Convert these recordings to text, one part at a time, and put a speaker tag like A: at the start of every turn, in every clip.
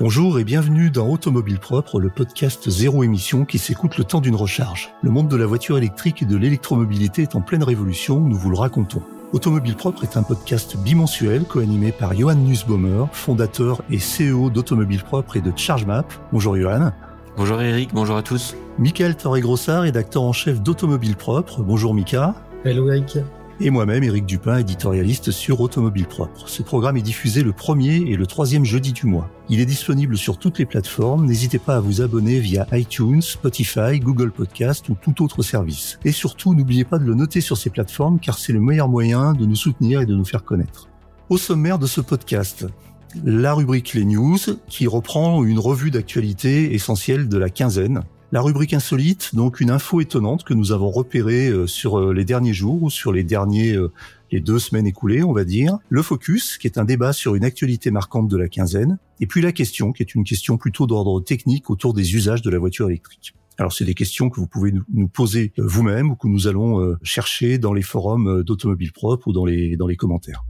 A: Bonjour et bienvenue dans Automobile Propre, le podcast zéro émission qui s'écoute le temps d'une recharge. Le monde de la voiture électrique et de l'électromobilité est en pleine révolution, nous vous le racontons. Automobile Propre est un podcast bimensuel co-animé par Johan Nussbaumer, fondateur et CEO d'Automobile Propre et de ChargeMap. Bonjour Johan.
B: Bonjour Eric, bonjour à tous.
A: Michael Torré-Grossard, rédacteur en chef d'Automobile Propre. Bonjour Mika.
C: Hello Eric
A: et moi-même, Éric Dupin, éditorialiste sur Automobile Propre. Ce programme est diffusé le premier et le troisième jeudi du mois. Il est disponible sur toutes les plateformes. N'hésitez pas à vous abonner via iTunes, Spotify, Google Podcast ou tout autre service. Et surtout, n'oubliez pas de le noter sur ces plateformes car c'est le meilleur moyen de nous soutenir et de nous faire connaître. Au sommaire de ce podcast, la rubrique Les News qui reprend une revue d'actualité essentielle de la quinzaine la rubrique insolite, donc une info étonnante que nous avons repérée euh, sur euh, les derniers jours ou sur les derniers euh, les deux semaines écoulées, on va dire. Le focus, qui est un débat sur une actualité marquante de la quinzaine. Et puis la question, qui est une question plutôt d'ordre technique autour des usages de la voiture électrique. Alors c'est des questions que vous pouvez nous poser vous-même ou que nous allons chercher dans les forums d'Automobile Propre ou dans les, dans les commentaires.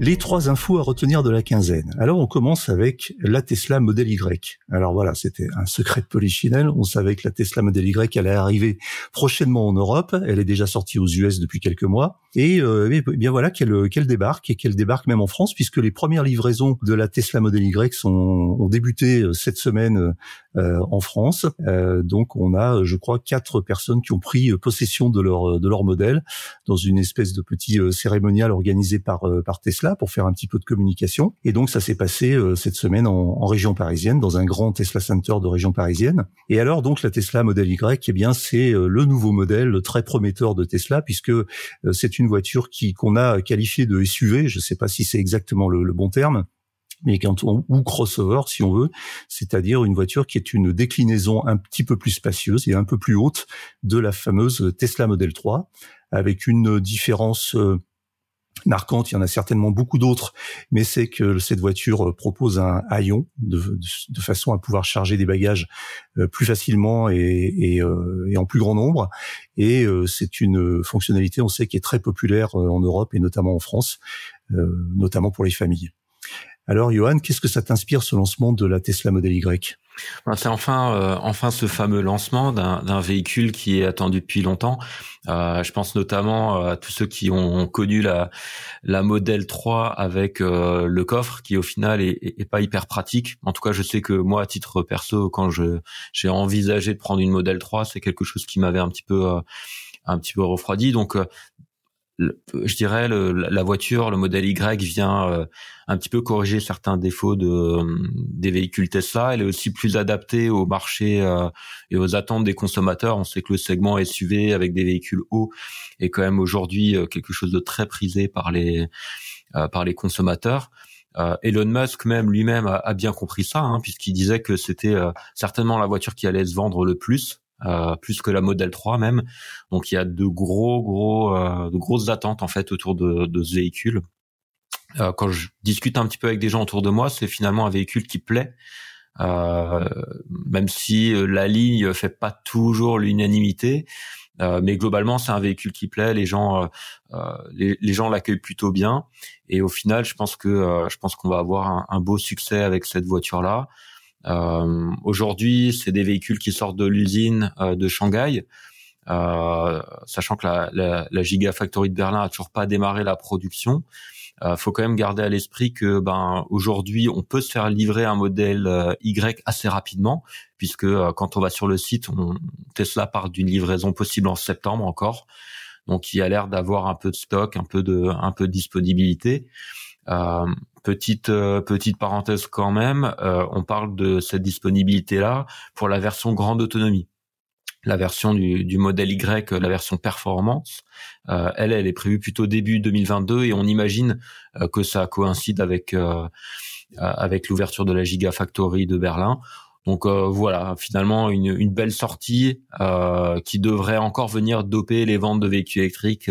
A: Les trois infos à retenir de la quinzaine. Alors on commence avec la Tesla Model Y. Alors voilà, c'était un secret de polichinelle. On savait que la Tesla Model Y allait arriver prochainement en Europe. Elle est déjà sortie aux US depuis quelques mois. Et, euh, eh bien voilà qu'elle qu'elle débarque et qu'elle débarque même en France puisque les premières livraisons de la Tesla Model Y sont, ont débuté euh, cette semaine euh, en France. Euh, donc on a, je crois, quatre personnes qui ont pris possession de leur de leur modèle dans une espèce de petit cérémonial organisé par par Tesla pour faire un petit peu de communication. Et donc ça s'est passé euh, cette semaine en, région parisienne, dans un grand Tesla Center de région parisienne. Et alors donc la Tesla Model Y, eh bien c'est euh, le nouveau modèle très prometteur de Tesla puisque euh, c'est une voiture qui qu'on a qualifiée de SUV. Je ne sais pas si c'est exactement le, bon terme mais quand on, ou crossover si on veut, c'est-à-dire une voiture qui est une déclinaison un petit peu plus spacieuse et un peu plus haute de la fameuse Tesla Model 3, avec une différence marquante, il y en a certainement beaucoup d'autres, mais c'est que cette voiture euh, propose un haillon de, façon à pouvoir charger des bagages euh, plus facilement et, et, euh, et en plus grand nombre. Et c'est une fonctionnalité, on sait, qui est très populaire en Europe et notamment en France, notamment pour les familles. Alors, Johan, qu'est-ce que ça t'inspire ce lancement de la Tesla Model Y?
B: Ben, C'est enfin, euh, enfin ce fameux lancement d'un véhicule qui est attendu depuis longtemps. Euh, je pense notamment à tous ceux qui ont connu la, Model 3 avec euh, le coffre, qui au final est, est, pas hyper pratique. En tout cas, je sais que moi, à titre perso, quand j'ai envisagé de prendre une Model 3, c'est quelque chose qui m'avait un petit peu un petit peu refroidi. Donc je dirais le, la voiture, le modèle Y vient euh, un petit peu corriger certains défauts de des véhicules Tesla. Elle est aussi plus adaptée au marché euh, et aux attentes des consommateurs. On sait que le segment SUV avec des véhicules hauts est quand même aujourd'hui euh, quelque chose de très prisé par les par les consommateurs. Elon Musk même lui-même a, bien compris ça, hein, puisqu'il disait que c'était certainement la voiture qui allait se vendre le plus euh, plus que la Model 3 même. Donc il y a de gros gros euh, de grosses attentes en fait autour de, de ce véhicule. Euh, quand je discute un petit peu avec des gens autour de moi, c'est finalement un véhicule qui plaît. Euh, même si la ligne fait pas toujours l'unanimité, mais globalement c'est un véhicule qui plaît. Les gens, les, les, gens l'accueillent plutôt bien, et au final, je pense que je pense qu'on va avoir un, un, beau succès avec cette voiture là. Euh, Aujourd'hui, c'est des véhicules qui sortent de l'usine euh, de Shanghai. Euh, sachant que la, la, la, Gigafactory de Berlin a toujours pas démarré la production. Euh, faut quand même garder à l'esprit que ben aujourd'hui on peut se faire livrer un modèle euh, Y assez rapidement puisque quand on va sur le site, on, Tesla part d'une livraison possible en septembre encore. Donc il y a l'air d'avoir un peu de stock, un peu de un peu de disponibilité. Euh, petite euh, petite parenthèse quand même, euh, on parle de cette disponibilité là pour la version grande autonomie. La version du, du modèle Y, la version performance, elle, elle est prévue plutôt début 2022 et on imagine que ça coïncide avec avec l'ouverture de la Gigafactory de Berlin. Donc voilà, finalement une, une belle sortie qui devrait encore venir doper les ventes de véhicules électriques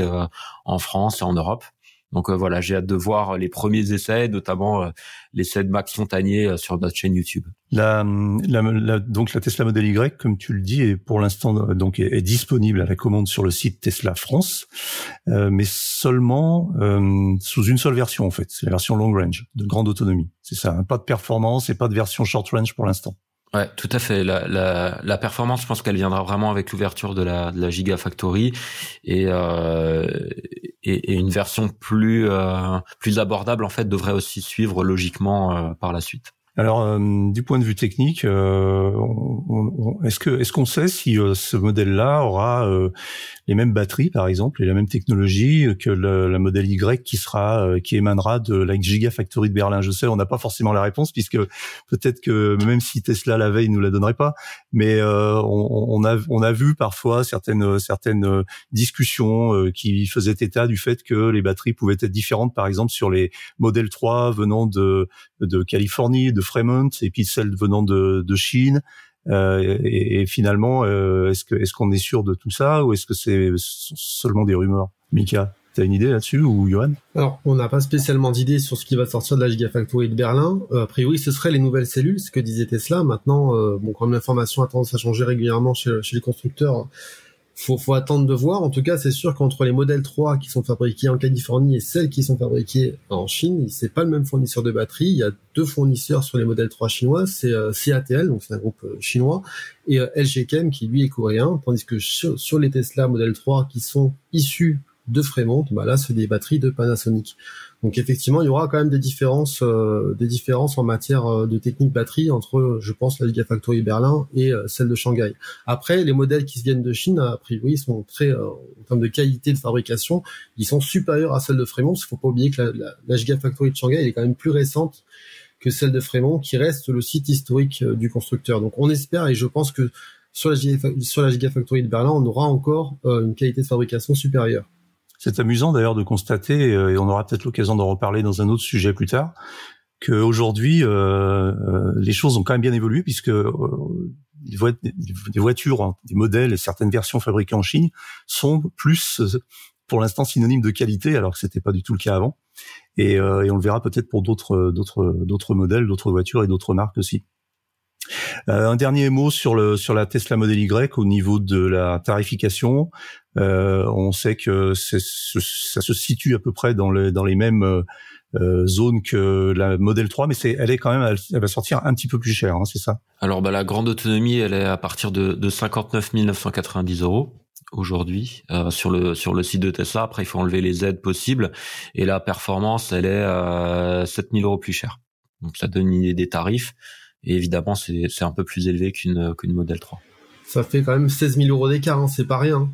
B: en France et en Europe. Donc voilà, j'ai hâte de voir les premiers essais, notamment l'essai de Max Fontanier sur notre chaîne YouTube.
A: La, la, donc la Tesla Model Y, comme tu le dis, est pour l'instant donc est, disponible à la commande sur le site Tesla France, mais seulement sous une seule version en fait, c'est la version long range de grande autonomie. C'est ça, hein. pas de performance et pas de version short range pour l'instant.
B: Ouais, tout à fait. La, la, la performance, je pense qu'elle viendra vraiment avec l'ouverture de la, de la Gigafactory et, euh, et, une version plus euh, plus abordable en fait devrait aussi suivre logiquement euh, par la suite.
A: Alors, euh, du point de vue technique, euh, est-ce que est-ce qu'on sait si euh, ce modèle-là aura les mêmes batteries, par exemple, et la même technologie que le, la modèle Y qui sera qui émanera de la Gigafactory de Berlin? Je sais, on n'a pas forcément la réponse puisque peut-être que même si Tesla la veille nous la donnerait pas, mais on, a vu parfois certaines certaines discussions qui faisaient état du fait que les batteries pouvaient être différentes, par exemple sur les modèles 3 venant de de Californie, de Fremont et puis celle venant de, de Chine. Euh, et, finalement, euh, est-ce que est-ce qu'on est sûr de tout ça ou est-ce que c'est seulement des rumeurs? Mika, t'as une idée là-dessus ou Johan?
C: Alors, on n'a pas spécialement d'idée sur ce qui va sortir de la Gigafactory de Berlin. Euh, a priori, ce serait les nouvelles cellules, ce que disait Tesla. Maintenant, euh, bon, comme l'information a tendance à changer régulièrement chez, chez les constructeurs, faut, faut attendre de voir. En tout cas, c'est sûr qu'entre les modèles 3 qui sont fabriqués en Californie et celles qui sont fabriquées en Chine, c'est pas le même fournisseur de batterie. Il y a deux fournisseurs sur les modèles 3 chinois, c'est euh, CATL, donc c'est un groupe euh, chinois, et euh, LG qui lui est coréen, tandis que sur, sur les Tesla modèle 3 qui sont issus de Fremont, bah là c'est des batteries de Panasonic. Donc effectivement, il y aura quand même des différences, euh, en matière euh, de technique batterie entre, je pense, la Gigafactory Berlin et euh, celle de Shanghai. Après, les modèles qui viennent de Chine, a priori, sont très, en termes de qualité de fabrication, ils sont supérieurs à celles de Fremont. Qu'il faut pas oublier que la, Gigafactory de Shanghai est quand même plus récente que celle de Fremont, qui reste le site historique du constructeur. Donc on espère et je pense que sur la, sur la Gigafactory de Berlin, on aura encore une qualité de fabrication supérieure.
A: C'est amusant d'ailleurs de constater, euh, et on aura peut-être l'occasion d'en reparler dans un autre sujet plus tard, qu'aujourd'hui, euh, euh, les choses ont quand même bien évolué puisque euh, des voitures, hein, des modèles et certaines versions fabriquées en Chine sont plus, pour l'instant, synonymes de qualité, alors que c'était pas du tout le cas avant. Et, et on le verra peut-être pour d'autres modèles, d'autres voitures et d'autres marques aussi. Euh, un dernier mot sur le sur la Tesla Model Y au niveau de la tarification. Euh, on sait que ça se situe à peu près dans les dans les mêmes euh, zones que la Model 3, mais c'est elle est quand même elle, va sortir un petit peu plus cher, hein, c'est ça?
B: Alors bah la grande autonomie, elle est à partir de, de 59 990 euros aujourd'hui euh, sur le sur le site de Tesla. Après, il faut enlever les aides possibles et la performance, elle est euh, 7000 euros plus chère. Donc ça donne une idée des tarifs. Et évidemment, c'est un peu plus élevé qu'une qu'une Model 3.
C: Ça fait quand même 16 000 euros d'écart, hein, c'est pas rien.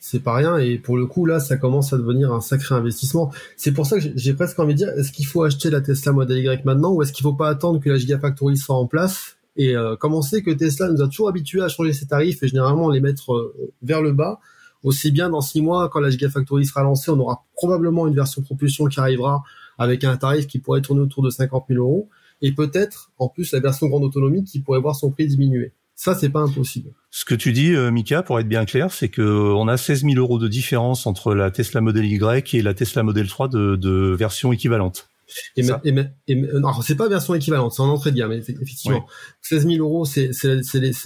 C: C'est pas rien, et pour le coup, là, ça commence à devenir un sacré investissement. C'est pour ça que j'ai presque envie de dire, est-ce qu'il faut acheter la Tesla Model Y maintenant, ou est-ce qu'il faut pas attendre que la Gigafactory soit en place et euh, comme on sait que Tesla nous a toujours habitués à changer ses tarifs et généralement les mettre euh, vers le bas, aussi bien dans six mois, quand la Gigafactory sera lancée, on aura probablement une version propulsion qui arrivera avec un tarif qui pourrait tourner autour de 50 000 euros et peut-être en plus la version grande autonomie qui pourrait voir son prix diminuer. Ça, c'est pas impossible.
A: Ce que tu dis, euh, Mika, pour être bien clair, c'est que on a 16 000 euros de différence entre la Tesla Model Y et la Tesla Model 3 de, de version équivalente.
C: Et, et, et, non, c'est pas version équivalente, c'est en entrée de gamme, effectivement. 16 000 euros, c'est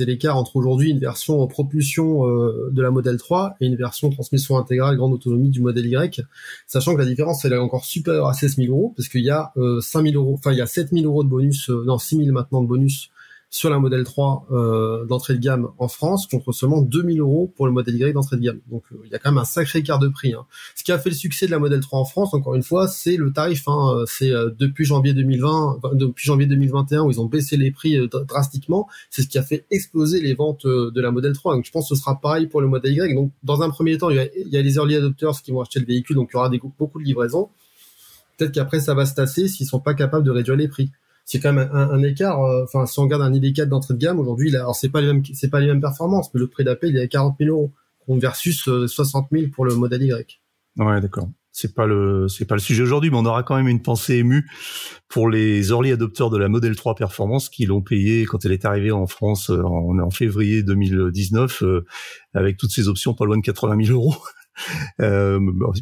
C: l'écart entre aujourd'hui une version propulsion euh, de la Model 3 et une version transmission intégrale grande autonomie du modèle Y, sachant que la différence elle est encore supérieure à 16 000 euros parce qu'il y a euh, 5 000 euros, enfin il y a 7 000 euros de bonus, euh, non 6 000 maintenant de bonus sur la modèle 3 euh, d'entrée de gamme en France contre seulement 2000 euros pour le modèle Y d'entrée de gamme. Donc euh, il y a quand même un sacré écart de prix. Hein. Ce qui a fait le succès de la modèle 3 en France, encore une fois, c'est le tarif. Hein. Euh, c'est depuis janvier 2020, depuis janvier 2021 où ils ont baissé les prix drastiquement. C'est ce qui a fait exploser les ventes de la modèle 3. Donc je pense que ce sera pareil pour le modèle Y. Donc dans un premier temps, il y a, les early adopters qui vont acheter le véhicule, donc il y aura beaucoup de livraisons. Peut-être qu'après ça va se tasser s'ils sont pas capables de réduire les prix c'est quand même un, écart. Euh, enfin, si on regarde un ID4 d'entrée de gamme aujourd'hui, alors c'est pas les mêmes, c'est pas les mêmes performances, mais le prix d'appel il est à 40 000 euros versus 60 euh, 000 pour le modèle Y.
A: Ouais, d'accord. C'est pas le, c'est pas le sujet aujourd'hui, mais on aura quand même une pensée émue pour les early adopteurs de la Model 3 Performance qui l'ont payé quand elle est arrivée en France euh, en, en février 2019 avec toutes ces options pas loin de 80 000 euros. Euh,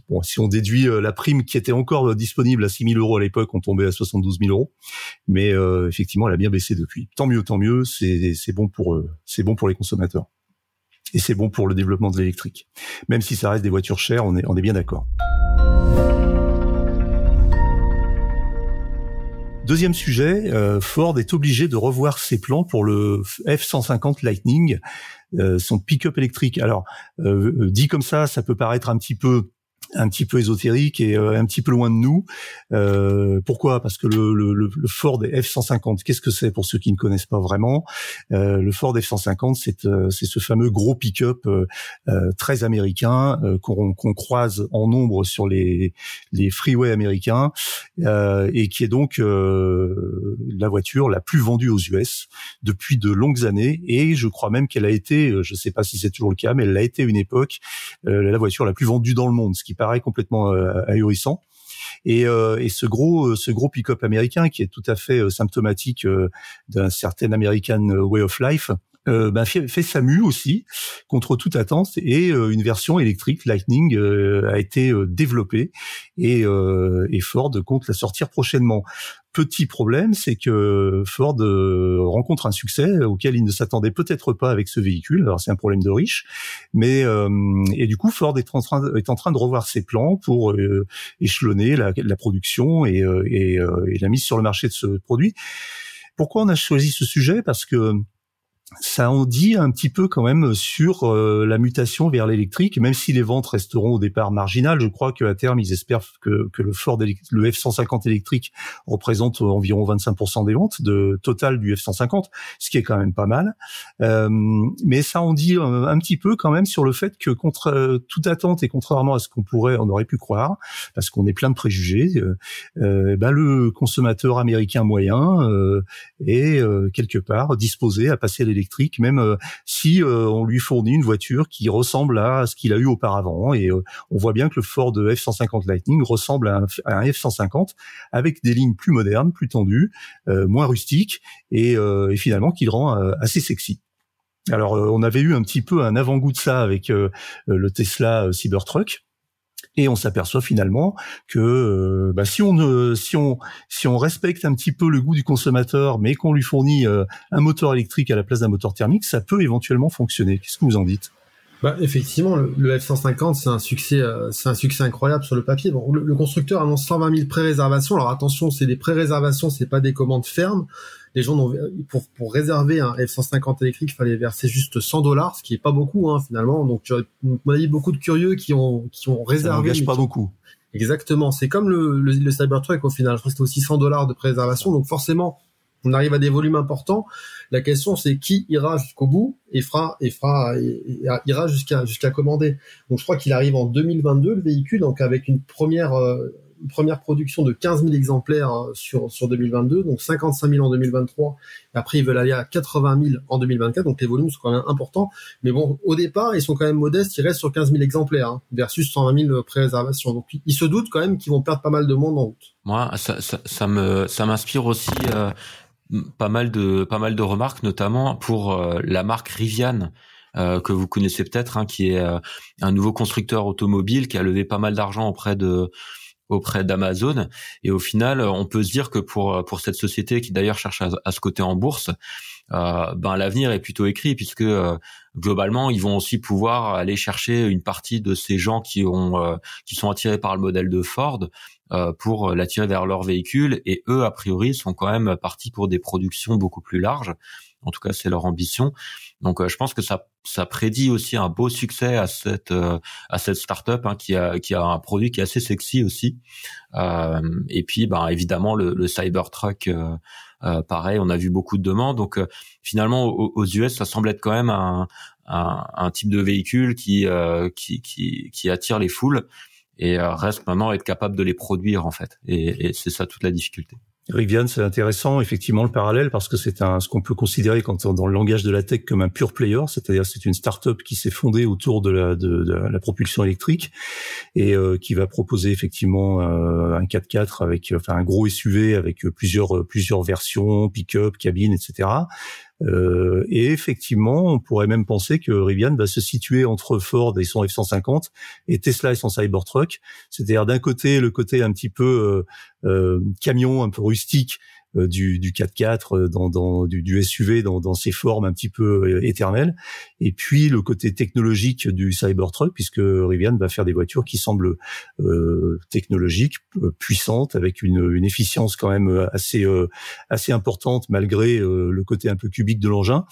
A: bon, si on déduit euh, la prime qui était encore disponible à 6 000 euros à l'époque, on tombait à 72 000 euros. Mais euh, effectivement, elle a bien baissé depuis. Tant mieux, tant mieux. C'est bon pour les consommateurs et c'est bon pour le développement de l'électrique. Même si ça reste des voitures chères, on est bien d'accord. Deuxième sujet, Ford est obligé de revoir ses plans pour le F-150 Lightning. Euh, son pick-up électrique. Alors, euh, euh, dit comme ça, ça peut paraître un petit peu un petit peu ésotérique et un petit peu loin de nous. Euh, pourquoi? Parce que le, le, le, Ford F-150, qu'est-ce que c'est pour ceux qui ne connaissent pas vraiment? Euh, Le Ford F-150, c'est c'est ce fameux gros pick-up euh, très américain qu'on croise en nombre sur les les freeways américains et qui est donc la voiture la plus vendue aux US depuis de longues années. Et je crois même qu'elle a été, je ne sais pas si c'est toujours le cas, mais elle a été une époque la voiture la plus vendue dans le monde, ce qui paraît complètement euh, ahurissant. Et, euh, et, ce gros euh, ce gros pick-up américain qui est tout à fait symptomatique d'un certain American way of life euh, ben fait, fait SAMU aussi contre toute attente et euh, une version électrique Lightning euh, a été développée et, et, Ford compte la sortir prochainement. Petit problème, c'est que Ford rencontre un succès auquel il ne s'attendait peut-être pas avec ce véhicule. Alors c'est un problème de riche, mais et du coup Ford est en train est en train de revoir ses plans pour échelonner la, la production et, et, et la mise sur le marché de ce produit. Pourquoi on a choisi ce sujet? Parce que ça en dit un petit peu quand même sur euh, la mutation vers l'électrique, même si les ventes resteront au départ marginales. Je crois qu'à terme, ils espèrent que, que le Ford, le F150 électrique représente environ 25% des ventes de total du F150, ce qui est quand même pas mal. Euh, mais ça en dit un, un, petit peu quand même sur le fait que contre euh, toute attente et contrairement à ce qu'on pourrait, on aurait pu croire, parce qu'on est plein de préjugés, euh, ben le consommateur américain moyen est quelque part disposé à passer l'électrique même euh, si euh, on lui fournit une voiture qui ressemble à ce qu'il a eu auparavant. Et euh, on voit bien que le Ford F-150 Lightning ressemble à un, F-150 avec des lignes plus modernes, plus tendues, moins rustiques, et, et finalement qui le rend assez sexy. Alors, on avait eu un petit peu un avant-goût de ça avec le Tesla Cybertruck, et on s'aperçoit finalement que euh, bah, si on si on si on respecte un petit peu le goût du consommateur, mais qu'on lui fournit euh, un moteur électrique à la place d'un moteur thermique, ça peut éventuellement fonctionner. Qu'est-ce que vous en dites?
C: Bah, effectivement, le, F-150, c'est un succès, euh, c'est un succès incroyable sur le papier. Bon, le, constructeur annonce 120 000 pré-réservations. Alors attention, c'est des pré-réservations, c'est pas des commandes fermes les gens pour pour réserver un F150 électrique, il fallait verser juste 100 dollars, ce qui est pas beaucoup hein, finalement. Donc on a eu beaucoup de curieux qui ont qui ont réservé.
A: Ça pas beaucoup.
C: Exactement, c'est comme le, le, Cybertruck au final. Je crois que c'était aussi 100 dollars de préservation. Donc forcément, on arrive à des volumes importants. La question c'est qui ira jusqu'au bout et fera et fera ira jusqu'à jusqu'à commander. Donc je crois qu'il arrive en 2022 le véhicule, donc avec une première euh, première production de 15 000 exemplaires euh, sur, sur 2022, donc 55 000 en 2023. Et après, ils veulent aller à 80 000 en 2024, donc les volumes sont quand même importants. Mais bon, au départ, ils sont quand même modestes, ils restent sur 15 000 exemplaires hein, versus 120 000 pré-réservations. Donc ils se doutent quand même qu'ils vont perdre pas mal de monde en route.
B: Moi, ça, me ça m'inspire aussi euh, pas mal de pas mal de remarques, notamment pour euh, la marque Rivian. Que vous connaissez peut-être, hein, qui est un nouveau constructeur automobile qui a levé pas mal d'argent auprès de auprès d'Amazon. Et au final, on peut se dire que pour pour cette société qui d'ailleurs cherche à, se coter en bourse, euh, ben l'avenir est plutôt écrit puisque euh, globalement ils vont aussi pouvoir aller chercher une partie de ces gens qui ont euh, qui sont attirés par le modèle de Ford euh, pour l'attirer vers leur véhicule et eux a priori sont quand même partis pour des productions beaucoup plus larges. En tout cas, c'est leur ambition. Donc, je pense que ça ça prédit aussi un beau succès à cette euh, à cette startup hein, qui a qui a un produit qui est assez sexy aussi. Euh, et puis, ben évidemment le, le Cybertruck, euh, euh, pareil, on a vu beaucoup de demandes. Donc euh, finalement aux, US, ça semble être quand même un, un, un type de véhicule qui, qui qui qui attire les foules et reste maintenant être capable de les produire en fait. Et, et c'est ça toute la difficulté.
A: Rivian, c'est intéressant, effectivement, le parallèle, parce que c'est un, ce qu'on peut considérer quand, dans le langage de la tech comme un pure player, c'est-à-dire c'est une start-up qui s'est fondée autour de la, de, de la propulsion électrique et euh, qui va proposer effectivement euh, un 4x4 avec, enfin un gros SUV avec plusieurs, plusieurs versions, pick-up, cabine, etc. Euh, et effectivement, on pourrait même penser que Rivian va se situer entre Ford et son F-150 et Tesla et son Cybertruck. C'est-à-dire d'un côté le côté un petit peu euh, euh camion, un peu rustique du, du 4x4, euh, dans, dans du, du, SUV dans, dans ses formes un petit peu euh, éternelles, et puis le côté technologique du Cybertruck, puisque Rivian va faire des voitures qui semblent euh, technologiques, puissantes, avec une, une, efficience quand même assez assez importante malgré le côté un peu cubique de l'engin,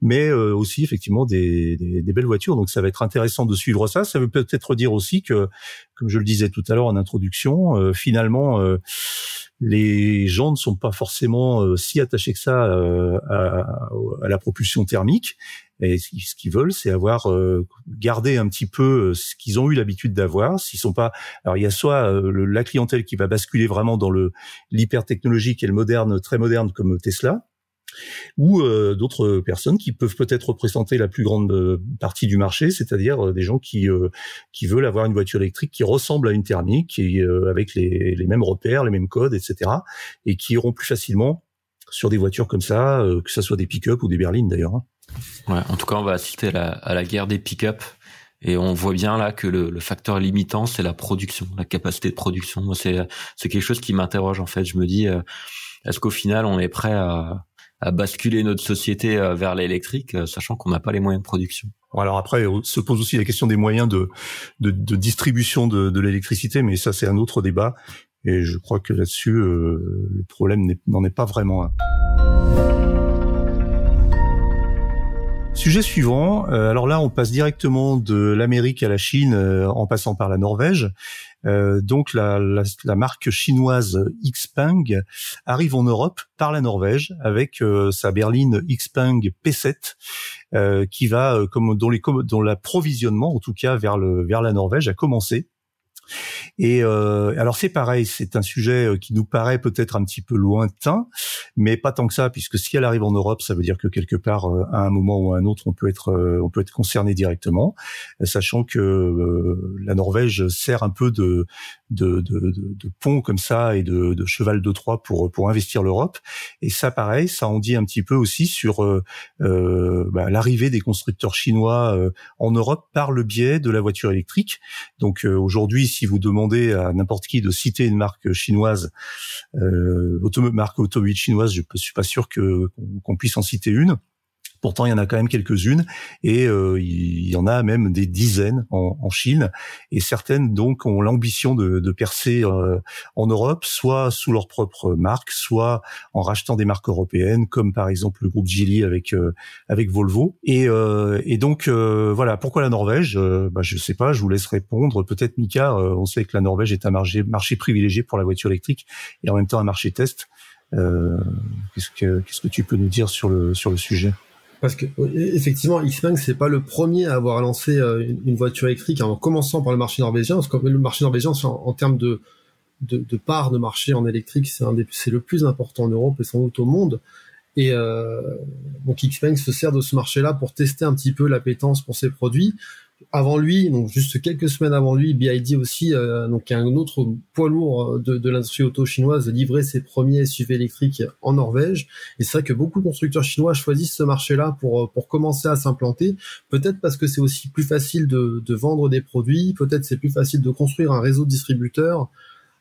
A: mais aussi effectivement des, des, des, belles voitures. Donc ça va être intéressant de suivre ça. Ça veut peut-être dire aussi que, comme je le disais tout à l'heure en introduction, finalement les gens ne sont pas forcément euh, si attachés que ça euh, à, la propulsion thermique. Et ce qu'ils veulent, c'est avoir euh, gardé un petit peu ce qu'ils ont eu l'habitude d'avoir. S'ils sont pas, alors il y a soit la clientèle qui va basculer vraiment dans l'hyper technologique et le moderne, très moderne comme Tesla, ou euh, d'autres personnes qui peuvent peut-être représenter la plus grande euh, partie du marché, c'est-à-dire euh, des gens qui qui veulent avoir une voiture électrique qui ressemble à une thermique et avec les, les mêmes repères, les mêmes codes, etc. et qui iront plus facilement sur des voitures comme ça, que ce soit des pick-up ou des berlines d'ailleurs. Hein.
B: Ouais, en tout cas, on va assister à la, la guerre des pick-up. Et on voit bien là que le, le facteur limitant, c'est la production, la capacité de production. C'est c'est quelque chose qui m'interroge en fait. Je me dis, est-ce qu'au final, on est prêt à, à basculer notre société euh, vers l'électrique, euh, sachant qu'on n'a pas les moyens de production.
A: Alors après, se pose aussi la question des moyens de, de, distribution de, de l'électricité, mais ça c'est un autre débat. Et je crois que là-dessus, euh, le problème n'en est, pas vraiment un. Sujet suivant. alors là, on passe directement de l'Amérique à la Chine en passant par la Norvège. Euh, donc la, marque chinoise Xpeng arrive en Europe par la Norvège avec euh, sa berline Xpeng P7 euh, qui va comme dont l'approvisionnement en tout cas vers la Norvège a commencé et euh, alors c'est pareil, c'est un sujet euh, qui nous paraît peut-être un petit peu lointain, mais pas tant que ça, puisque si elle arrive en Europe, ça veut dire que quelque part, euh, à un moment ou à un autre, on peut être, on peut être concerné directement, sachant que la Norvège sert un peu de de, de, de, pont comme ça et de, cheval de Troie pour pour investir l'Europe. Et ça, pareil, ça en dit un petit peu aussi sur euh, bah, l'arrivée des constructeurs chinois en Europe par le biais de la voiture électrique. Donc aujourd'hui, si vous demandez à n'importe qui de citer une marque chinoise, euh, marque automobile chinoise, je ne suis pas sûr qu'on puisse en citer une. Pourtant, il y en a quand même quelques-unes et euh, il y en a même des dizaines en, en Chine. Et certaines donc ont l'ambition de, de, percer euh, en Europe, soit sous leur propre marque, soit en rachetant des marques européennes, comme par exemple le groupe Geely avec euh, avec Volvo. Et, euh, et donc voilà, pourquoi la Norvège? Bah, Je sais pas, je vous laisse répondre. Peut-être Mika, on sait que la Norvège est un marché, marché privilégié pour la voiture électrique et en même temps un marché test. qu'est-ce que qu'est-ce que tu peux nous dire sur le sur le sujet?
C: Parce que effectivement, Xpeng c'est pas le premier à avoir lancé euh, une voiture électrique en commençant par le marché norvégien, parce que le marché norvégien, en, termes de, de, de, part de marché en électrique, c'est c'est le plus important en Europe et sans doute au monde. Et euh, donc Xpeng se sert de ce marché-là pour tester un petit peu l'appétence pour ses produits avant lui, donc juste quelques semaines avant lui, BID aussi, euh, donc un autre poids lourd de, de l'industrie auto chinoise, livrait ses premiers SUV électriques en Norvège. Et c'est vrai que beaucoup de constructeurs chinois choisissent ce marché-là pour pour commencer à s'implanter. Peut-être parce que c'est aussi plus facile de, de vendre des produits, peut-être c'est plus facile de construire un réseau de distributeurs.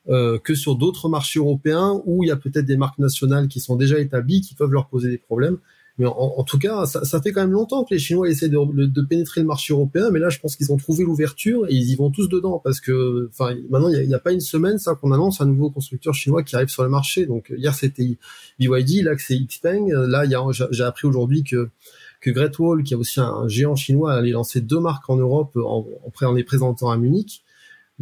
C: Euh, que sur d'autres marchés européens où il y a peut-être des marques nationales qui sont déjà établies, qui peuvent leur poser des problèmes. Mais en, tout cas, ça, fait quand même longtemps que les Chinois essaient de, pénétrer le marché européen, mais là, je pense qu'ils ont trouvé l'ouverture et ils y vont tous dedans parce que, enfin, maintenant, il n'y a, a, pas une semaine, ça, qu'on annonce un nouveau constructeur chinois qui arrive sur le marché. Donc hier, c'était BYD, là, c'est Xpeng. Là, j'ai appris aujourd'hui que que Great Wall, qui est aussi un géant chinois, allait lancer deux marques en Europe en, en, en les présentant à Munich.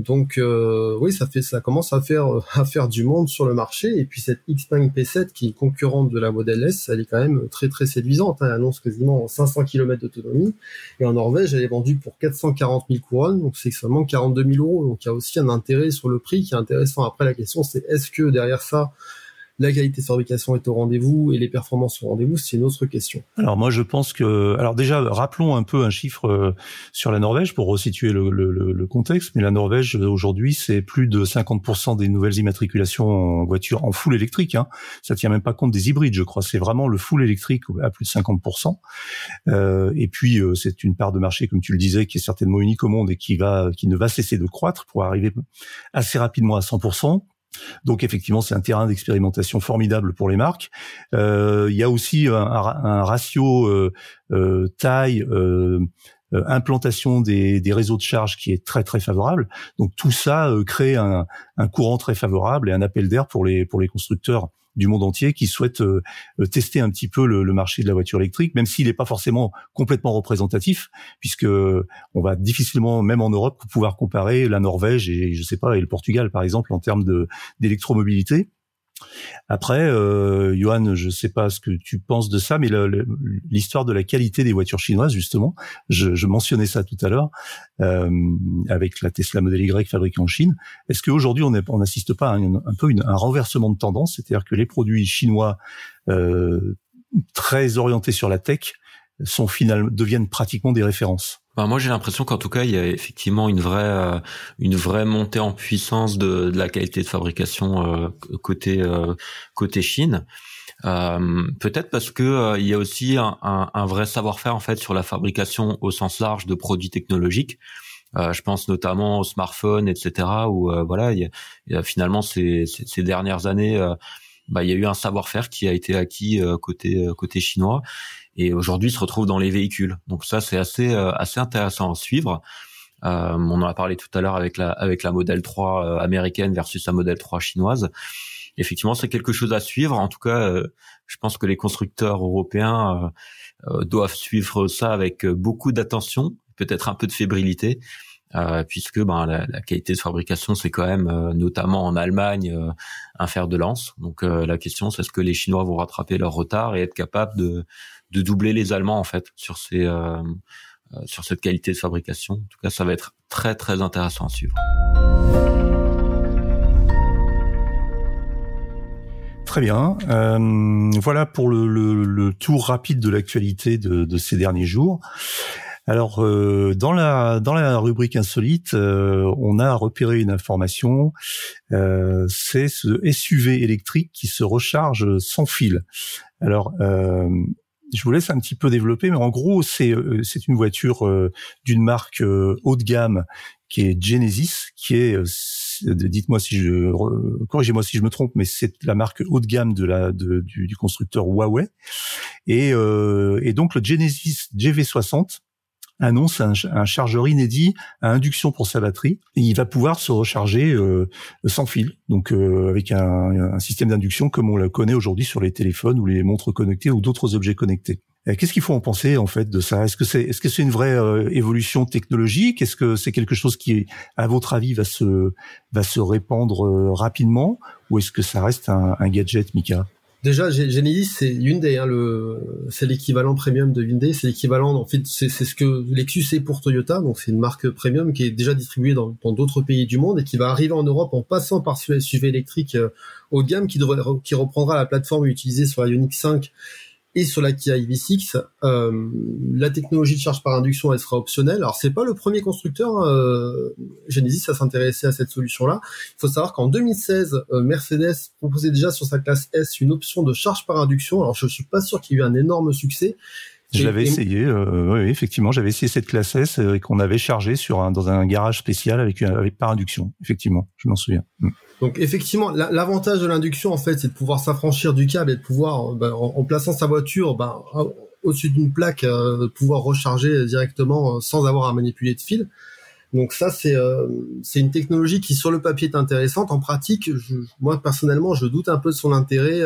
C: Donc euh, oui, ça fait, ça commence à faire à faire du monde sur le marché. Et puis cette Xpeng P7 qui est concurrente de la Model S, elle est quand même très très séduisante. Hein. Elle annonce quasiment 500 km d'autonomie. Et en Norvège, elle est vendue pour 440 000 couronnes, donc c'est seulement 42 000 euros. Donc il y a aussi un intérêt sur le prix qui est intéressant. Après la question, c'est est-ce que derrière ça la qualité de fabrication est au rendez-vous et les performances au rendez-vous, c'est une autre question.
A: Alors moi je pense que, alors déjà rappelons un peu un chiffre euh, sur la Norvège pour resituer le, le, le contexte, mais la Norvège aujourd'hui c'est plus de 50% des nouvelles immatriculations en voiture en full électrique. Hein. Ça tient même pas compte des hybrides, je crois. C'est vraiment le full électrique à plus de 50%. Euh, et puis euh, c'est une part de marché, comme tu le disais, qui est certainement unique au monde et qui va, qui ne va cesser de croître pour arriver assez rapidement à 100%. Donc effectivement, c'est un terrain d'expérimentation formidable pour les marques. Euh, il y a aussi un, ratio euh, euh, taille implantation des, des, réseaux de charge qui est très très favorable. Donc tout ça crée un, un, courant très favorable et un appel d'air pour les pour les constructeurs du monde entier qui souhaitent euh, euh, tester un petit peu le, marché de la voiture électrique, même s'il n'est pas forcément complètement représentatif, puisque on va difficilement, même en Europe, pouvoir comparer la Norvège et je sais pas et le Portugal par exemple en termes d'électromobilité. Après, euh, Johan, je ne sais pas ce que tu penses de ça, mais l'histoire de la qualité des voitures chinoises, justement, je, je mentionnais ça tout à l'heure, euh, avec la Tesla Model Y fabriquée en Chine. Est-ce qu'aujourd'hui, on n'assiste pas à un, peu un renversement de tendance, c'est-à-dire que les produits chinois euh, très orientés sur la tech sont finalement deviennent pratiquement des références
B: ben moi j'ai l'impression qu'en tout cas il y a effectivement une vraie euh, une vraie montée en puissance de, de la qualité de fabrication euh, côté euh, côté Chine. Peut-être parce que il y a aussi un, un, un vrai savoir-faire en fait sur la fabrication au sens large de produits technologiques. je pense notamment aux smartphones, etc. Où voilà, il y a, finalement ces, ces, dernières années, bah, il y a eu un savoir-faire qui a été acquis côté côté chinois et aujourd'hui se retrouve dans les véhicules. Donc ça c'est assez euh, assez intéressant à suivre. Euh, on en a parlé tout à l'heure avec la avec la modèle 3 euh, américaine versus la modèle 3 chinoise. Effectivement, c'est quelque chose à suivre. En tout cas, je pense que les constructeurs européens doivent suivre ça avec beaucoup d'attention, peut-être un peu de fébrilité, euh, puisque ben, la, la, qualité de fabrication, c'est quand même, notamment en Allemagne, un fer de lance. Donc la question, c'est est-ce que les Chinois vont rattraper leur retard et être capables de, de doubler les Allemands en fait sur ces euh, euh, sur cette qualité de fabrication. En tout cas, ça va être très très intéressant à suivre.
A: Très bien. Euh, voilà pour le, tour rapide de l'actualité de, ces derniers jours. Alors euh, dans la dans la rubrique insolite, on a repéré une information. C'est ce SUV électrique qui se recharge sans fil. Alors je vous laisse un petit peu développer, mais en gros, c'est euh, c'est une voiture euh, d'une marque euh, haut de gamme qui est Genesis, qui est dites-moi si je corrigez-moi si je me trompe, mais c'est la marque haut de gamme du, constructeur Huawei. Et, et donc le Genesis GV60 annonce un, un, chargeur inédit à induction pour sa batterie. Et il va pouvoir se recharger euh, sans fil, donc euh, avec un, un système d'induction comme on le connaît aujourd'hui sur les téléphones ou les montres connectées ou d'autres objets connectés. Qu'est-ce qu'il faut en penser en fait de ça? Est-ce que c'est est-ce que c'est une vraie euh, évolution technologique? Est-ce que c'est quelque chose qui, à votre avis, va se va se répandre rapidement, ou est-ce que ça reste un, un gadget, Mika?
C: Déjà, Genesis, c'est Hyundai, hein, le, c'est l'équivalent premium de Hyundai, c'est l'équivalent, en fait, c'est, ce que Lexus est pour Toyota, donc c'est une marque premium qui est déjà distribuée dans, d'autres pays du monde et qui va arriver en Europe en passant par ce SUV électrique euh, haut de gamme qui qui reprendra la plateforme utilisée sur la Ioniq 5 et sur la Kia EV6, euh, la technologie de charge par induction, elle sera optionnelle. Alors c'est pas le premier constructeur euh, Genesis à s'intéresser à cette solution-là. Il faut savoir qu'en 2016, euh, Mercedes proposait déjà sur sa classe S une option de charge par induction. Alors je suis pas sûr qu'il y ait eu un énorme succès.
A: Je l'avais essayé, euh, oui, effectivement, j'avais essayé cette classe S et qu'on avait chargé sur un, dans un garage spécial avec, avec par induction. Effectivement, je m'en souviens. Mm.
C: Donc effectivement, l'avantage de l'induction en fait, c'est de pouvoir s'affranchir du câble et de pouvoir, ben, en, plaçant sa voiture ben, au-dessus d'une plaque, euh, pouvoir recharger directement euh, sans avoir à manipuler de fil. Donc ça, c'est euh, une technologie qui sur le papier est intéressante. En pratique, je, moi personnellement, je doute un peu de son intérêt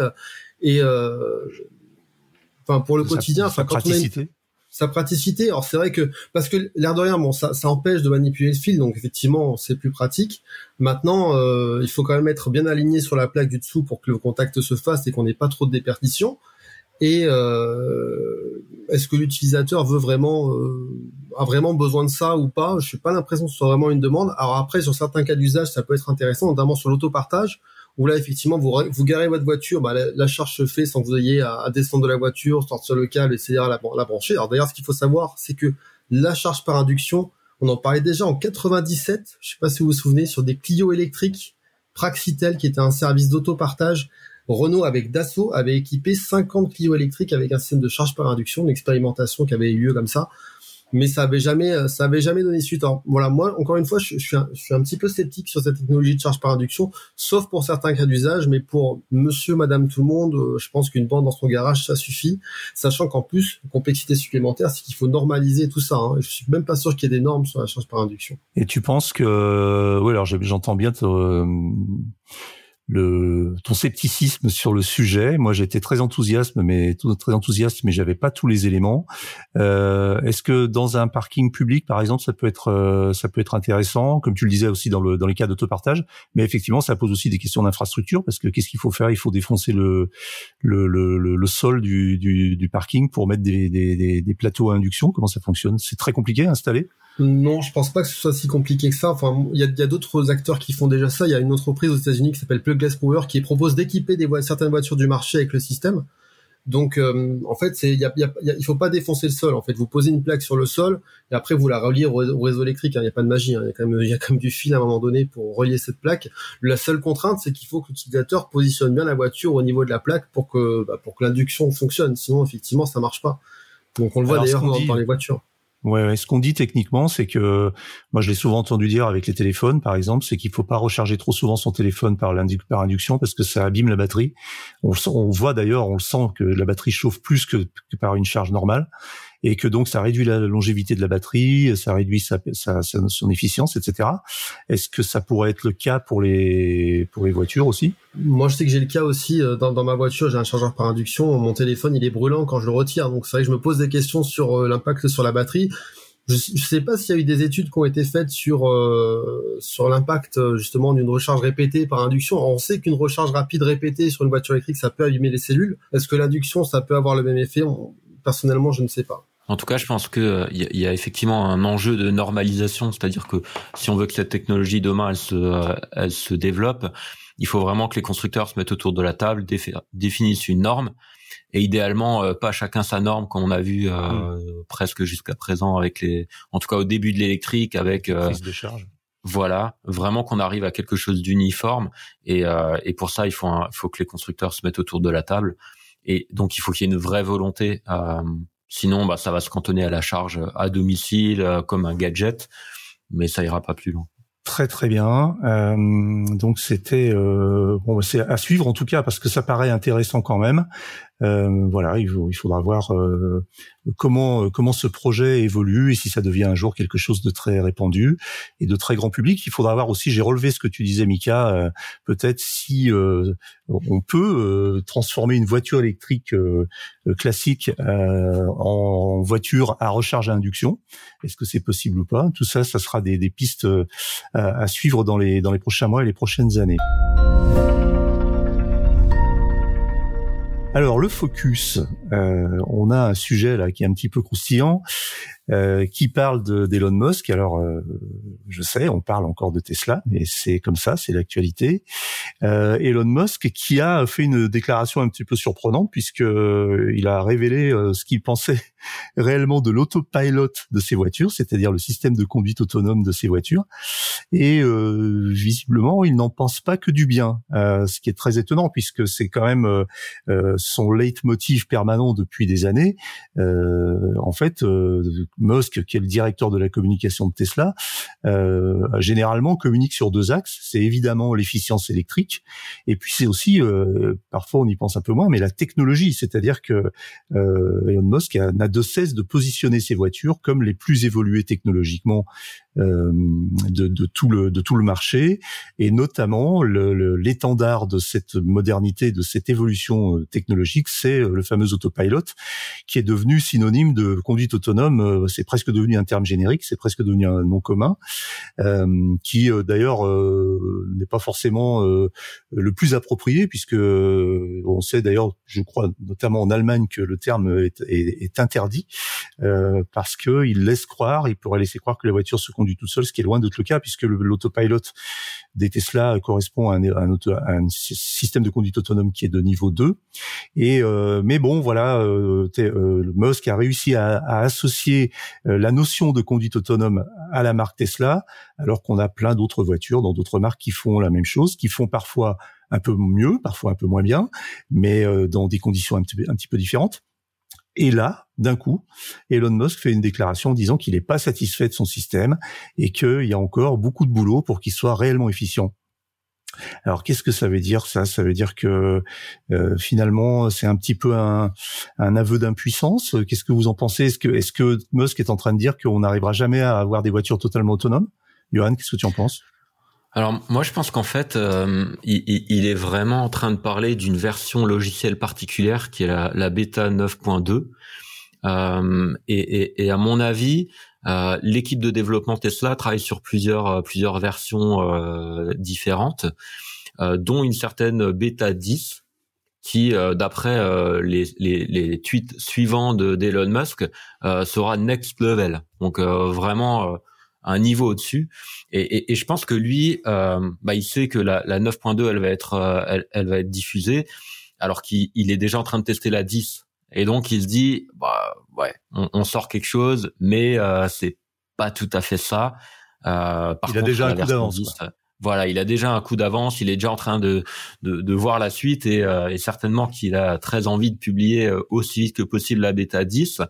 C: et enfin pour le quotidien,
A: sa, praticité
C: sa praticité. Alors c'est vrai que parce que l'air de rien, bon, ça, empêche de manipuler le fil, donc effectivement c'est plus pratique. Maintenant, euh, il faut quand même être bien aligné sur la plaque du dessous pour que le contact se fasse et qu'on n'ait pas trop de déperdition. Et euh, est-ce que l'utilisateur veut vraiment euh, a vraiment besoin de ça ou pas? Je n'ai pas l'impression que ce soit vraiment une demande. Alors après, sur certains cas d'usage, ça peut être intéressant, notamment sur l'autopartage où là effectivement vous vous garez votre voiture, bah, la, charge se fait sans que vous ayez à, descendre de la voiture, sortir le câble, à la, la brancher. Alors d'ailleurs, ce qu'il faut savoir, c'est que la charge par induction, on en parlait déjà en 97, je sais pas si vous vous souvenez, sur des Clio électriques, Praxitel qui était un service d'autopartage. Renault avec Dassault avait équipé 50 Clio électriques avec un système de charge par induction, une expérimentation qui avait eu lieu comme ça mais ça avait jamais, euh, ça avait jamais donné suite. Alors, voilà, moi, encore une fois, je, suis un, je suis un petit peu sceptique sur cette technologie de charge par induction, sauf pour certains cas d'usage, mais pour monsieur, madame, tout le monde, euh, je pense qu'une bande dans son garage, ça suffit, sachant qu'en plus, complexité supplémentaire, c'est qu'il faut normaliser tout ça. Hein. Je suis même pas sûr qu'il y ait des normes sur la charge par induction.
A: Et tu penses que, oui, alors j'entends bien euh, le ton scepticisme sur le sujet. Moi, j'étais très enthousiaste, mais très enthousiaste, mais j'avais pas tous les éléments. Euh, Est-ce que dans un parking public, par exemple, ça peut être euh, ça peut être intéressant, comme tu le disais aussi dans le dans les cas d'autopartage. Mais effectivement, ça pose aussi des questions d'infrastructure parce que qu'est-ce qu'il faut faire? Il faut défoncer le le, le, le, sol du, du, du, parking pour mettre des, des, des, des plateaux à induction. Comment ça fonctionne? C'est très compliqué à installer.
C: Non, je pense pas que ce soit si compliqué que ça. Enfin, il y a, y a d'autres acteurs qui font déjà ça. Il y a une entreprise aux États-Unis qui s'appelle Plugless Power qui propose d'équiper des certaines voitures du marché avec le système. Donc, euh, en fait, c'est, y a, y a, il faut pas défoncer le sol. En fait, vous posez une plaque sur le sol et après vous la reliez au, réseau électrique. Il n'y a pas de magie. Hein. Il y a quand même, il y a quand même du fil à un moment donné pour relier cette plaque. La seule contrainte, c'est qu'il faut que l'utilisateur positionne bien la voiture au niveau de la plaque pour que, bah, pour que l'induction fonctionne. Sinon, effectivement, ça marche pas. Donc, on le voit d'ailleurs dans les voitures.
A: Ouais, ce qu'on dit techniquement, c'est que moi je l'ai souvent entendu dire avec les téléphones, par exemple, c'est qu'il faut pas recharger trop souvent son téléphone par, par induction parce que ça abîme la batterie. On, on voit d'ailleurs, on le sent que la batterie chauffe plus que par une charge normale et que donc ça réduit la longévité de la batterie, ça réduit sa, sa, son efficience, etc. Est-ce que ça pourrait être le cas pour les pour les voitures aussi?
C: Moi, je sais que j'ai le cas aussi euh, dans, dans ma voiture. J'ai un chargeur par induction. Mon téléphone, il est brûlant quand je le retire. Donc c'est vrai que je me pose des questions sur euh, l'impact sur la batterie. Je ne sais pas s'il y a eu des études qui ont été faites sur euh, sur l'impact justement d'une recharge répétée par induction. On sait qu'une recharge rapide répétée sur une voiture électrique, ça peut abîmer les cellules. Est-ce que l'induction, ça peut avoir le même effet? Personnellement, je ne sais pas.
B: En tout cas, je pense que il euh, y, a effectivement un enjeu de normalisation, c'est-à-dire que si on veut que cette technologie demain elle se euh, elle se développe, il faut vraiment que les constructeurs se mettent autour de la table, définissent une norme et idéalement euh, pas chacun sa norme comme on a vu mm. presque jusqu'à présent avec les en tout cas au début de l'électrique avec
A: prise de charge.
B: Voilà, vraiment qu'on arrive à quelque chose d'uniforme et, et pour ça il faut il faut que les constructeurs se mettent autour de la table et donc il faut qu'il y ait une vraie volonté Sinon, bah, ça va se cantonner à la charge à domicile euh, comme un gadget, mais ça ira pas plus loin.
A: Très très bien. Euh, donc c'était euh, bon, c'est à suivre en tout cas parce que ça paraît intéressant quand même. Euh, voilà, il, faudra voir euh, comment euh, comment ce projet évolue et si ça devient un jour quelque chose de très répandu et de très grand public. Il faudra voir aussi. J'ai relevé ce que tu disais, Mika. Peut-être si on peut transformer une voiture électrique classique en voiture à recharge à induction. Est-ce que c'est possible ou pas? Tout ça, ça sera des, des pistes à suivre dans les dans les prochains mois et les prochaines années. Alors le focus, euh, on a un sujet là qui est un petit peu croustillant. Euh, qui parle d'Elon Musk? Alors, euh, je sais, on parle encore de Tesla, mais c'est comme ça, c'est l'actualité. Euh, Elon Musk qui a fait une déclaration un petit peu surprenante puisque il a révélé ce qu'il pensait réellement de l'autopilot de ses voitures, c'est-à-dire le système de conduite autonome de ses voitures. Et visiblement, il n'en pense pas que du bien, ce qui est très étonnant puisque c'est quand même son leitmotiv permanent depuis des années. en fait, Musk, qui est le directeur de la communication de Tesla, euh, généralement communique sur deux axes. C'est évidemment l'efficience électrique, et puis c'est aussi, euh, parfois on y pense un peu moins, mais la technologie. C'est-à-dire que euh, Elon Musk n'a de cesse de positionner ses voitures comme les plus évoluées technologiquement de, de, tout le de tout le marché et notamment l'étendard de cette modernité, de cette évolution euh, technologique, c'est euh, le fameux autopilot qui est devenu synonyme de conduite autonome. C'est presque devenu un terme générique, c'est presque devenu un nom commun, euh, qui d'ailleurs n'est pas forcément le plus approprié puisque on sait d'ailleurs, je crois notamment en Allemagne que le terme est, est, est interdit parce que il laisse croire, il pourrait laisser croire que les voitures se conduisent conduit toute seule, ce qui est loin d'être le cas puisque l'autopilot des Tesla correspond à un, système de conduite autonome qui est de niveau 2. Et euh, mais bon, voilà, euh, euh, Musk a réussi à, associer la notion de conduite autonome à la marque Tesla, alors qu'on a plein d'autres voitures dans d'autres marques qui font la même chose, qui font parfois un peu mieux, parfois un peu moins bien, mais dans des conditions un petit, un petit peu différentes. Et là, d'un coup, Elon Musk fait une déclaration disant qu'il n'est pas satisfait de son système et qu'il y a encore beaucoup de boulot pour qu'il soit réellement efficient. Alors qu'est-ce que ça veut dire ça? Ça veut dire que euh, finalement c'est un petit peu un, aveu d'impuissance? Qu'est-ce que vous en pensez? Est-ce que, est-ce que Musk est en train de dire qu'on n'arrivera jamais à avoir des voitures totalement autonomes? Johan, qu'est-ce que tu en penses?
B: Alors moi je pense qu'en fait euh, il, est vraiment en train de parler d'une version logicielle particulière qui est la, bêta 9.2 euh, et, à mon avis euh, l'équipe de développement Tesla travaille sur plusieurs plusieurs versions différentes dont une certaine bêta 10 qui, d'après les, tweets suivants de d'Elon Musk, sera next level. Donc vraiment un niveau au-dessus. Et, et, et, je pense que lui, euh, bah, il sait que la, la 9.2, elle va être, euh, elle, elle, va être diffusée, alors qu'il est déjà en train de tester la 10. Et donc il se dit, bah ouais, on, on sort quelque chose, mais euh, c'est pas tout à fait ça.
A: Euh, par il a déjà un coup d'avance
B: voilà, il a déjà un coup d'avance, il est déjà en train de, de, voir la suite et, euh, et certainement qu'il a très envie de publier euh, aussi vite que possible la bêta 10.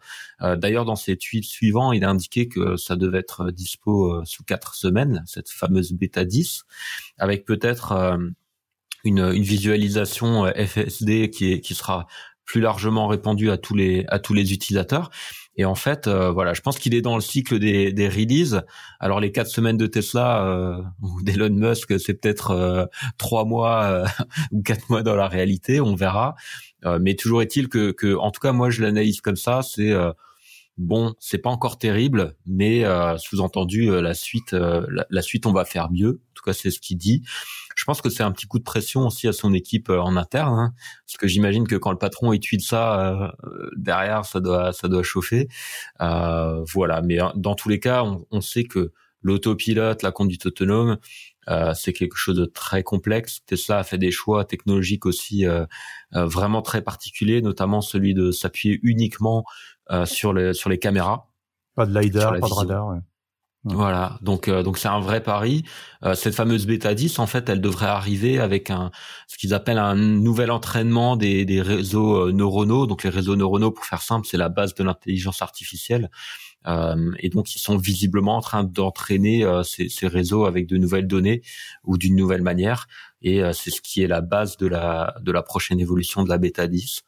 B: Euh, d'ailleurs, dans ses tweets suivants, il a indiqué que ça devait être dispo sous quatre semaines, cette fameuse bêta 10, avec peut-être une, visualisation FSD qui, qui sera plus largement répandue à tous les à tous les utilisateurs. Et en fait, euh, voilà, je pense qu'il est dans le cycle des, des releases. Alors les quatre semaines de Tesla euh, ou d'Elon Musk, c'est peut-être euh, trois mois ou quatre mois dans la réalité, on verra. mais toujours est-il que, que, en tout cas, moi je l'analyse comme ça. C'est bon, c'est pas encore terrible, mais sous-entendu la suite, la, la, suite, on va faire mieux. En tout cas, c'est ce qu'il dit. Je pense que c'est un petit coup de pression aussi à son équipe euh, en interne, hein, parce que j'imagine que quand le patron étudie ça euh, derrière, ça doit ça doit chauffer. Euh, voilà, mais hein, dans tous les cas, on, on sait que l'autopilote, la conduite autonome, euh, c'est quelque chose de très complexe. Tesla a fait des choix technologiques aussi euh, euh, vraiment très particuliers, notamment celui de s'appuyer uniquement sur les sur les caméras.
A: Pas de lidar, pas de radar. Ouais.
B: Voilà, donc euh, donc c'est un vrai pari. Euh, cette fameuse bêta 10, en fait, elle devrait arriver avec un ce qu'ils appellent un nouvel entraînement des, des réseaux euh, neuronaux. Donc les réseaux neuronaux, pour faire simple, c'est la base de l'intelligence artificielle. et donc ils sont visiblement en train d'entraîner ces, ces, réseaux avec de nouvelles données ou d'une nouvelle manière. Et c'est ce qui est la base de la de la prochaine évolution de la bêta 10.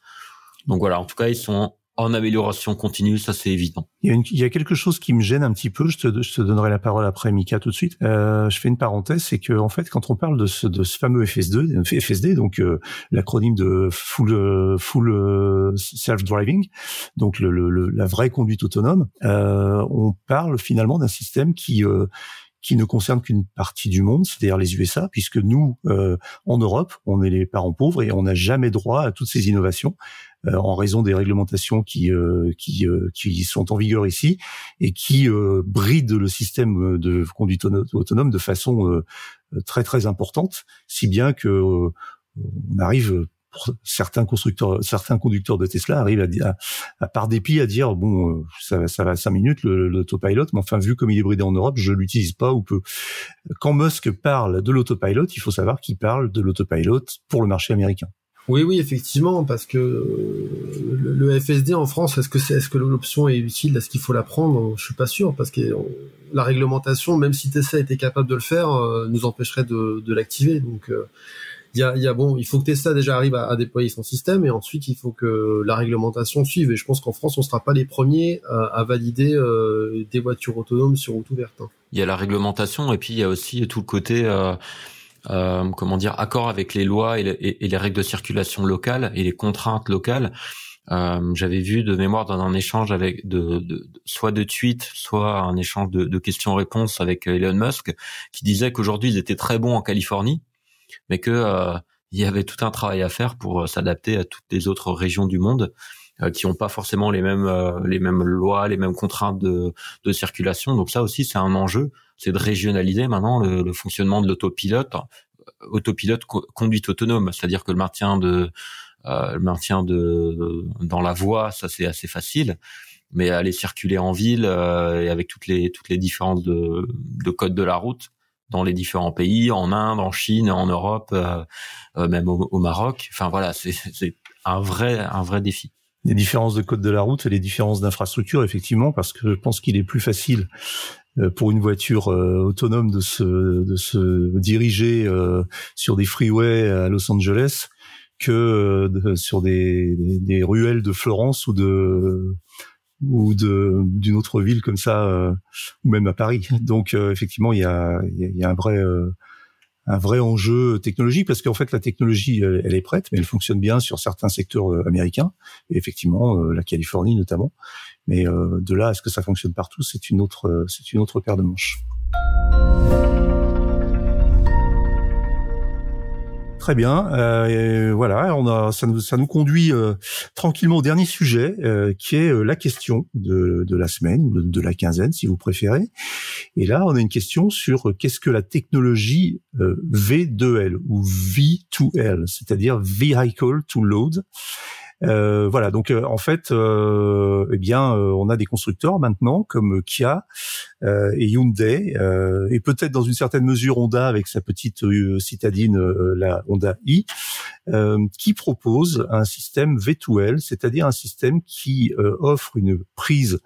B: Donc voilà, en tout cas, ils sont en amélioration continue, ça c'est évident.
A: Il y, a il y, a quelque chose qui me gêne un petit peu. Je te, je te donnerai la parole après, Mika, tout de suite. Euh, je fais une parenthèse, c'est que en fait, quand on parle de ce, de ce fameux FS2, FSD, donc euh, l'acronyme de full euh, full euh, self driving, donc le, le, la vraie conduite autonome, on parle finalement d'un système qui qui ne concerne qu'une partie du monde, c'est-à-dire les USA, puisque nous, en Europe, on est les parents pauvres et on n'a jamais droit à toutes ces innovations. Euh, en raison des réglementations qui euh, qui euh, qui sont en vigueur ici et qui brident le système de conduite autonome de façon très très importante, si bien que on arrive certains constructeurs, certains conducteurs de Tesla arrivent à, dire, à, par dépit à dire bon, ça, ça va cinq minutes l'autopilot, mais enfin vu comme il est bridé en Europe, je l'utilise pas ou peu. Quand Musk parle de l'autopilot, il faut savoir qu'il parle de l'autopilot pour le marché américain.
C: Oui, oui, effectivement, parce que le, FSD en France, est-ce que c'est, est-ce que l'option est utile? Est-ce qu'il faut la prendre? Je suis pas sûr, parce que la réglementation, même si Tesla était capable de le faire, euh, nous empêcherait de, l'activer. Donc, euh, il y, a, y, a, bon, il faut que Tesla déjà arrive à, déployer son système, et ensuite il faut que la réglementation suive. Et je pense qu'en France, on sera pas les premiers à, valider euh, des voitures autonomes sur route ouverte. Hein.
B: Il y a la réglementation, et puis il y a aussi tout le côté euh, comment dire, accord avec les lois et, les règles de circulation locales et les contraintes locales. Euh, J'avais vu de mémoire dans un échange avec de, de, soit de tweets, soit un échange de, questions-réponses avec Elon Musk, qui disait qu'aujourd'hui ils étaient très bons en Californie, mais que euh, il y avait tout un travail à faire pour euh, s'adapter à toutes les autres régions du monde. qui n'ont pas forcément les mêmes les mêmes lois, les mêmes contraintes de, de circulation. Donc ça aussi, c'est un enjeu, c'est de régionaliser maintenant le, le fonctionnement de l'autopilote, autopilote conduite autonome, c'est-à-dire que le maintien de le maintien de dans la voie, ça c'est assez facile mais aller circuler en ville euh, et avec toutes les toutes les différences de, de code de la route dans les différents pays, en Inde, en Chine, en Europe, euh, euh, même au, Maroc. Enfin voilà, c'est un vrai un vrai défi.
A: Les différences de code de la route et les différences d'infrastructure, effectivement, parce que je pense qu'il est plus facile pour une voiture autonome de se de se diriger sur des freeways à Los Angeles que sur des, des, ruelles de Florence ou de ou de d'une autre ville comme ça, euh, ou même à Paris. Donc euh, effectivement, il y a, il y a un vrai euh, un vrai enjeu technologique parce qu'en fait la technologie elle, est prête, mais elle fonctionne bien sur certains secteurs américains et effectivement la Californie notamment. Mais de là à ce que ça fonctionne partout, c'est une autre c'est une autre paire de manches. Très bien. Euh, voilà, on a, ça nous, ça nous conduit euh, tranquillement au dernier sujet, euh, qui est euh, la question de, de la semaine, de, de, la quinzaine, si vous préférez. Et là, on a une question sur qu'est-ce que la technologie V2L ou V2L, c'est-à-dire Vehicle to Load. Euh, voilà, donc euh, en fait, euh, eh bien, on a des constructeurs maintenant comme Kia et Hyundai et peut-être dans une certaine mesure Honda avec sa petite citadine, la Honda i, qui propose un système V2L, c'est-à-dire un système qui offre une prise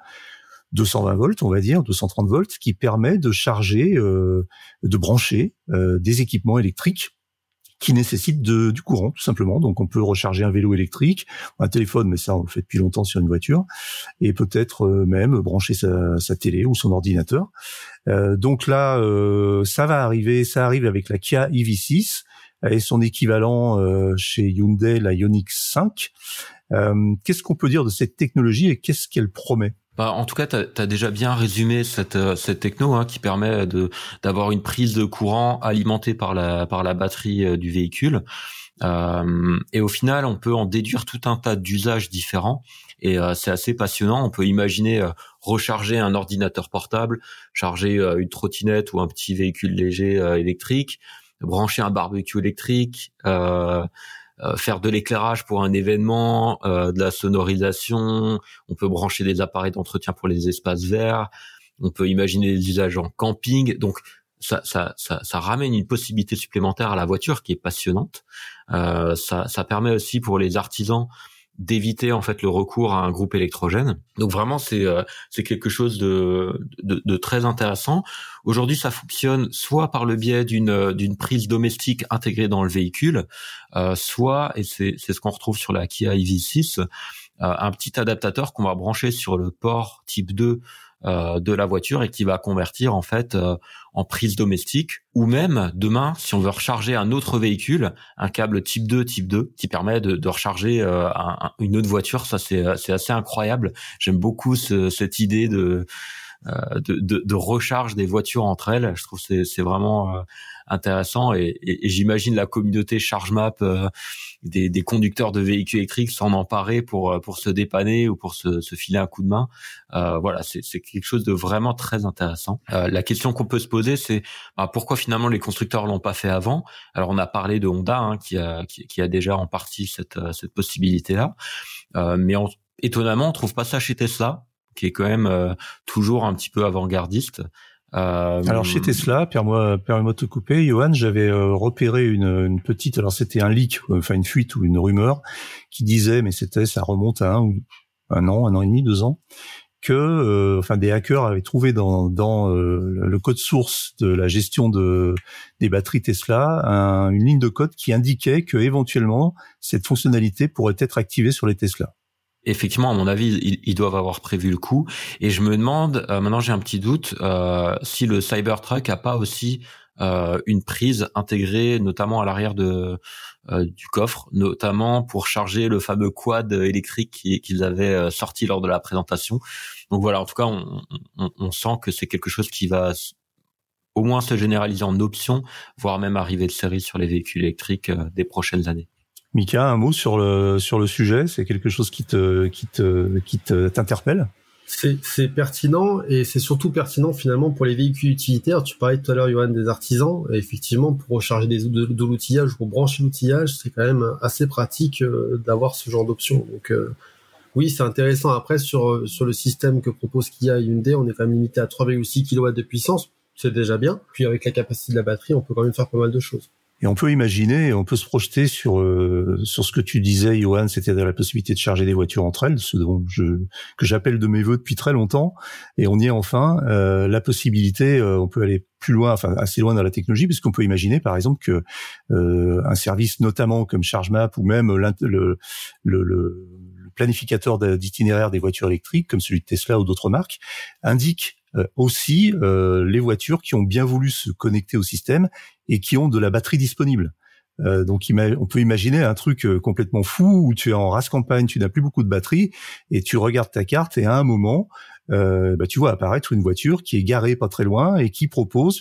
A: 220 volts, on va dire, 230 volts, qui permet de charger, de brancher des équipements électriques qui nécessite de, du courant tout simplement. Donc on peut recharger un vélo électrique, un téléphone, mais ça on le fait depuis longtemps sur une voiture, et peut-être euh, même brancher sa, sa, télé ou son ordinateur. Euh, donc là, euh, ça va arriver, ça arrive avec la Kia EV6 et son équivalent euh, chez Hyundai, la Ioniq 5. Euh, qu'est-ce qu'on peut dire de cette technologie et qu'est-ce qu'elle promet?
B: Bah, en tout cas, tu as, déjà bien résumé cette, euh, cette techno hein, qui permet d'avoir une prise de courant alimentée par la par la batterie euh, du véhicule. Euh, et au final, on peut en déduire tout un tas d'usages différents. Et euh, c'est assez passionnant. On peut imaginer recharger un ordinateur portable, charger une trottinette ou un petit véhicule léger électrique, brancher un barbecue électrique. Euh, euh, faire de l'éclairage pour un événement, euh, de la sonorisation, on peut brancher des appareils d'entretien pour les espaces verts, on peut imaginer des usages en camping. Donc ça, ça, ça, ça, ramène une possibilité supplémentaire à la voiture qui est passionnante. Euh, ça permet aussi pour les artisans d'éviter en fait le recours à un groupe électrogène. Donc vraiment c'est euh, c'est quelque chose de, de, de très intéressant. Aujourd'hui ça fonctionne soit par le biais d'une d'une prise domestique intégrée dans le véhicule, euh, soit et c'est c'est ce qu'on retrouve sur la Kia EV6, euh, un petit adaptateur qu'on va brancher sur le port type 2 euh, de la voiture et qui va convertir en fait euh, en prise domestique ou même demain si on veut recharger un autre véhicule un câble type 2 type 2 qui permet de, de recharger euh, une autre voiture. Ça c'est c'est assez incroyable. J'aime beaucoup ce, cette idée de, de, de de recharge des voitures entre elles. Je trouve c'est c'est vraiment intéressant et, et, j'imagine la communauté ChargeMap euh, des, des, conducteurs de véhicules électriques s'en emparer pour euh, pour se dépanner ou pour se, se filer un coup de main. Euh, voilà, c'est quelque chose de vraiment très intéressant. Euh, la question qu'on peut se poser, c'est bah, pourquoi finalement les constructeurs l'ont pas fait avant? Alors on a parlé de Honda hein, qui, a, qui, a déjà en partie cette, cette possibilité-là, mais étonnamment on trouve pas ça chez Tesla qui est quand même toujours un petit peu avant-gardiste.
A: Euh, alors chez Tesla, permets-moi permets de te couper, Johan, j'avais euh, repéré une, petite, alors c'était un leak, enfin une fuite ou une rumeur qui disait, mais c'était, ça remonte à un, un an, un an et demi, deux ans, que, euh, enfin des hackers avaient trouvé dans, dans le code source de la gestion de des batteries Tesla une ligne de code qui indiquait que éventuellement cette fonctionnalité pourrait être activée sur les Tesla
B: effectivement, à mon avis, ils, doivent avoir prévu le coup. Et je me demande, euh, maintenant j'ai un petit doute, euh, si le Cybertruck a pas aussi euh, une prise intégrée, notamment à l'arrière de du coffre, notamment pour charger le fameux quad électrique qu'ils avaient sorti lors de la présentation. Donc voilà, en tout cas, on, on, on sent que c'est quelque chose qui va au moins se généraliser en option, voire même arriver de série sur les véhicules électriques des prochaines années.
A: Mika, un mot sur le sur le sujet, c'est quelque chose qui te qui te qui t'interpelle?
C: C'est pertinent et c'est surtout pertinent finalement pour les véhicules utilitaires. Tu parlais tout à l'heure, Johan, des artisans. Et effectivement, pour recharger des, de, de l'outillage, pour brancher l'outillage, c'est quand même assez pratique euh, d'avoir ce genre d'option. Donc euh, oui, c'est intéressant. Après, sur, sur le système que propose Kia Hyundai, on est quand même limité à 3,6 kW de puissance. C'est déjà bien. Puis avec la capacité de la batterie, on peut quand même faire pas mal de choses.
A: Et on peut imaginer, on peut se projeter sur euh, sur ce que tu disais, Johan, c'est-à-dire la possibilité de charger des voitures entre elles, ce dont je que j'appelle de mes voeux depuis très longtemps. Et on y est enfin. Euh, la possibilité, euh, on peut aller plus loin, enfin assez loin dans la technologie, puisqu'on peut imaginer, par exemple, que un service, notamment comme ChargeMap ou même le, le, le planificateur d'itinéraire des voitures électriques, comme celui de Tesla ou d'autres marques, indique euh, aussi euh, les voitures qui ont bien voulu se connecter au système et qui ont de la batterie disponible. Euh, donc on peut imaginer un truc complètement fou où tu es en race campagne, tu n'as plus beaucoup de batterie et tu regardes ta carte et à un moment, bah, tu vois apparaître une voiture qui est garée pas très loin et qui propose,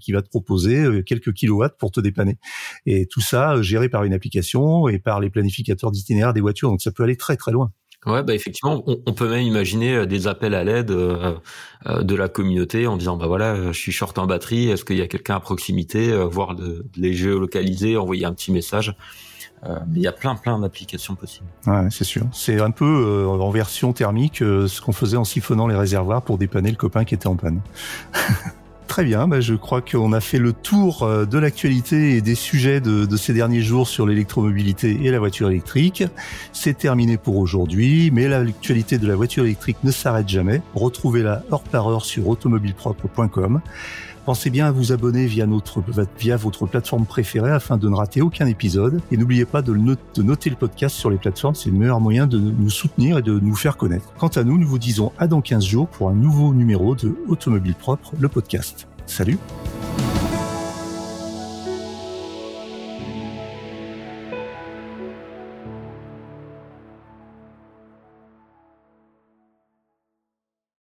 A: qui va te proposer quelques kilowatts pour te dépanner. Et tout ça géré par une application et par les planificateurs d'itinéraire des voitures. Donc ça peut aller très très loin.
B: Ouais, bah effectivement, on, peut même imaginer euh, des appels à l'aide euh, euh, de la communauté en disant bah voilà, je suis short en batterie, est-ce qu'il y a quelqu'un à proximité, voir de, les géolocaliser, envoyer un petit message. mais il y a plein plein d'applications possibles.
A: Ouais, c'est sûr. C'est un peu en version thermique ce qu'on faisait en siphonnant les réservoirs pour dépanner le copain qui était en panne. Très bien, bah, je crois qu'on a fait le tour euh, de l'actualité et des sujets de, de ces derniers jours sur l'électromobilité et la voiture électrique. C'est terminé pour aujourd'hui, mais l'actualité de la voiture électrique ne s'arrête jamais. Retrouvez-la heure par heure sur automobilepropre.com. Pensez bien à vous abonner via, votre plateforme préférée afin de ne rater aucun épisode. Et n'oubliez pas de, de, noter le podcast sur les plateformes, c'est le meilleur moyen de nous soutenir et de nous faire connaître. Quant à nous, nous vous disons à dans 15 jours pour un nouveau numéro de Automobile Propre, le podcast. Salut